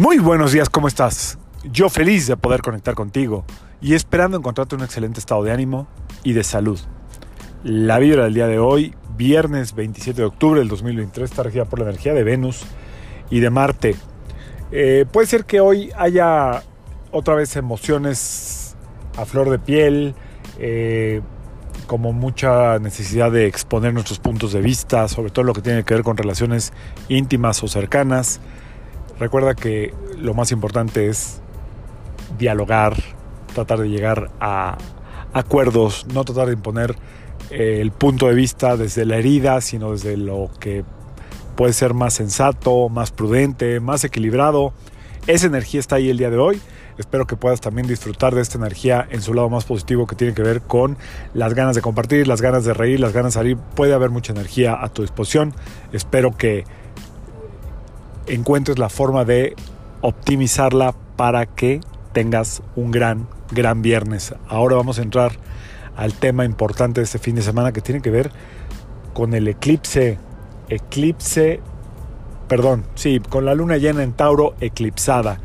Muy buenos días, ¿cómo estás? Yo feliz de poder conectar contigo y esperando encontrarte un excelente estado de ánimo y de salud. La vibra del día de hoy, viernes 27 de octubre del 2023, está regida por la energía de Venus y de Marte. Eh, puede ser que hoy haya otra vez emociones a flor de piel, eh, como mucha necesidad de exponer nuestros puntos de vista, sobre todo lo que tiene que ver con relaciones íntimas o cercanas. Recuerda que lo más importante es dialogar, tratar de llegar a acuerdos, no tratar de imponer eh, el punto de vista desde la herida, sino desde lo que puede ser más sensato, más prudente, más equilibrado. Esa energía está ahí el día de hoy. Espero que puedas también disfrutar de esta energía en su lado más positivo que tiene que ver con las ganas de compartir, las ganas de reír, las ganas de salir. Puede haber mucha energía a tu disposición. Espero que encuentres la forma de optimizarla para que tengas un gran, gran viernes. Ahora vamos a entrar al tema importante de este fin de semana que tiene que ver con el eclipse, eclipse, perdón, sí, con la luna llena en Tauro eclipsada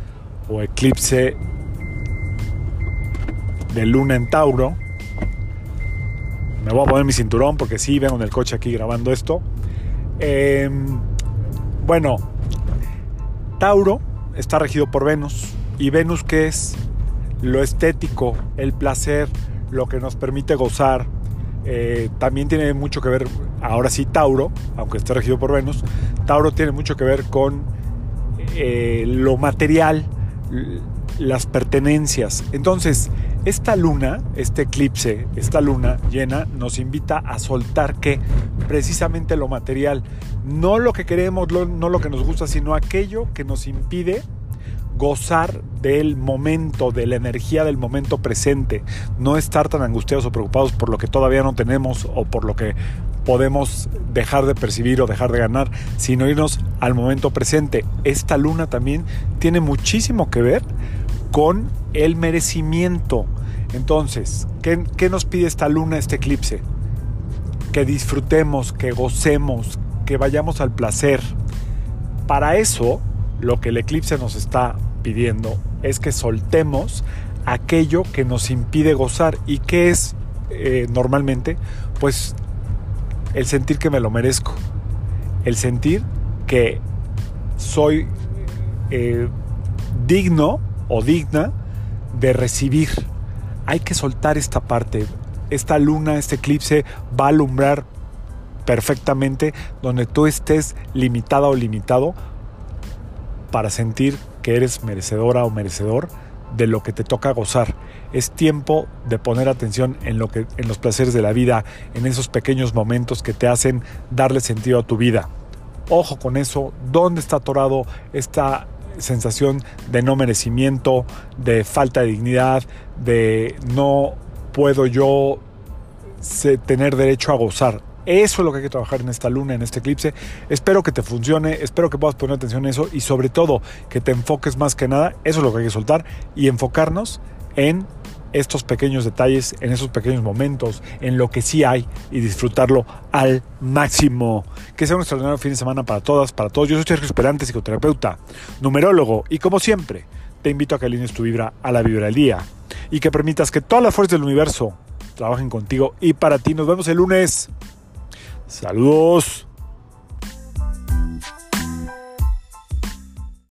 o eclipse de luna en Tauro. Me voy a poner mi cinturón porque sí, vengo en el coche aquí grabando esto. Eh, bueno, Tauro está regido por Venus. ¿Y Venus qué es? Lo estético, el placer, lo que nos permite gozar. Eh, también tiene mucho que ver, ahora sí, Tauro, aunque esté regido por Venus, Tauro tiene mucho que ver con eh, lo material, las pertenencias. Entonces, esta luna, este eclipse, esta luna llena, nos invita a soltar que precisamente lo material, no lo que queremos, no lo que nos gusta, sino aquello que nos impide gozar del momento, de la energía del momento presente, no estar tan angustiados o preocupados por lo que todavía no tenemos o por lo que podemos dejar de percibir o dejar de ganar, sino irnos al momento presente. Esta luna también tiene muchísimo que ver con el merecimiento. Entonces, ¿qué, nos pide esta luna, este eclipse? Que disfrutemos, que gocemos, que vayamos al placer. Para eso, lo que el eclipse nos está pidiendo es que soltemos aquello que nos impide gozar. ¿Y qué es eh, normalmente? Pues el sentir que me lo merezco, el sentir que soy eh, digno o digna de recibir. Hay que soltar esta parte. Esta luna, este eclipse va a alumbrar perfectamente donde tú estés limitada o limitado para sentir que eres merecedora o merecedor de lo que te toca gozar. Es tiempo de poner atención en, lo que, en los placeres de la vida, en esos pequeños momentos que te hacen darle sentido a tu vida. Ojo con eso, ¿dónde está atorado esta sensación de no merecimiento, de falta de dignidad, de no puedo yo tener derecho a gozar? Eso es lo que hay que trabajar en esta luna, en este eclipse. Espero que te funcione, espero que puedas poner atención a eso y sobre todo que te enfoques más que nada, eso es lo que hay que soltar y enfocarnos en estos pequeños detalles, en esos pequeños momentos, en lo que sí hay y disfrutarlo al máximo. Que sea un extraordinario fin de semana para todas, para todos. Yo soy Sergio Esperante, psicoterapeuta, numerólogo y como siempre te invito a que alinees tu vibra a la vibra del día y que permitas que todas las fuerzas del universo trabajen contigo y para ti. Nos vemos el lunes. Saludos.